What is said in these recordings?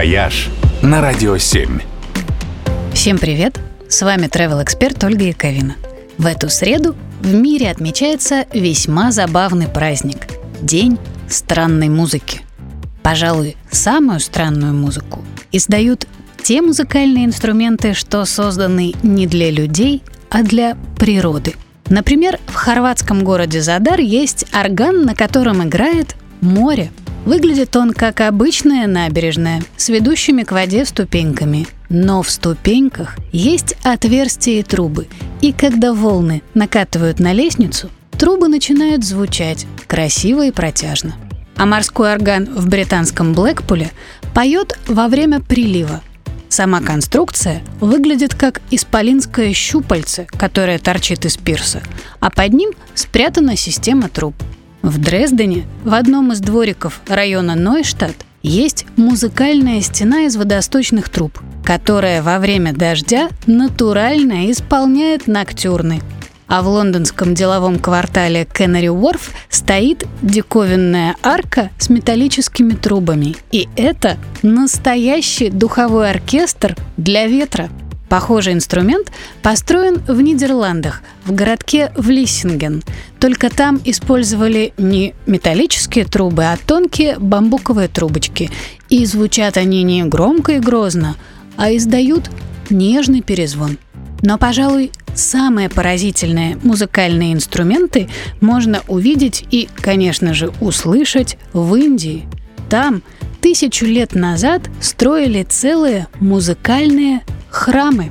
«Вояж» на Радио 7. Всем привет! С вами travel эксперт Ольга Яковина. В эту среду в мире отмечается весьма забавный праздник – День странной музыки. Пожалуй, самую странную музыку издают те музыкальные инструменты, что созданы не для людей, а для природы. Например, в хорватском городе Задар есть орган, на котором играет море. Выглядит он как обычная набережная с ведущими к воде ступеньками. Но в ступеньках есть отверстия и трубы. И когда волны накатывают на лестницу, трубы начинают звучать красиво и протяжно. А морской орган в британском Блэкпуле поет во время прилива. Сама конструкция выглядит как исполинское щупальце, которое торчит из пирса, а под ним спрятана система труб – в Дрездене, в одном из двориков района Нойштадт, есть музыкальная стена из водосточных труб, которая во время дождя натурально исполняет ноктюрны. А в лондонском деловом квартале Кеннери Уорф стоит диковинная арка с металлическими трубами. И это настоящий духовой оркестр для ветра – Похожий инструмент построен в Нидерландах, в городке Влиссинген. Только там использовали не металлические трубы, а тонкие бамбуковые трубочки. И звучат они не громко и грозно, а издают нежный перезвон. Но, пожалуй, самые поразительные музыкальные инструменты можно увидеть и, конечно же, услышать в Индии. Там тысячу лет назад строили целые музыкальные храмы.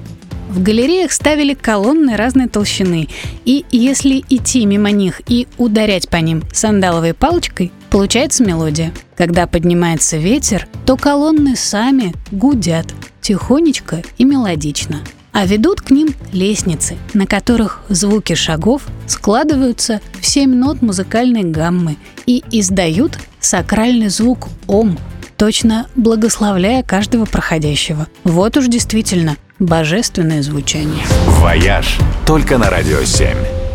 В галереях ставили колонны разной толщины, и если идти мимо них и ударять по ним сандаловой палочкой, получается мелодия. Когда поднимается ветер, то колонны сами гудят, тихонечко и мелодично. А ведут к ним лестницы, на которых звуки шагов складываются в семь нот музыкальной гаммы и издают сакральный звук «Ом», точно благословляя каждого проходящего. Вот уж действительно божественное звучание. «Вояж» только на «Радио 7».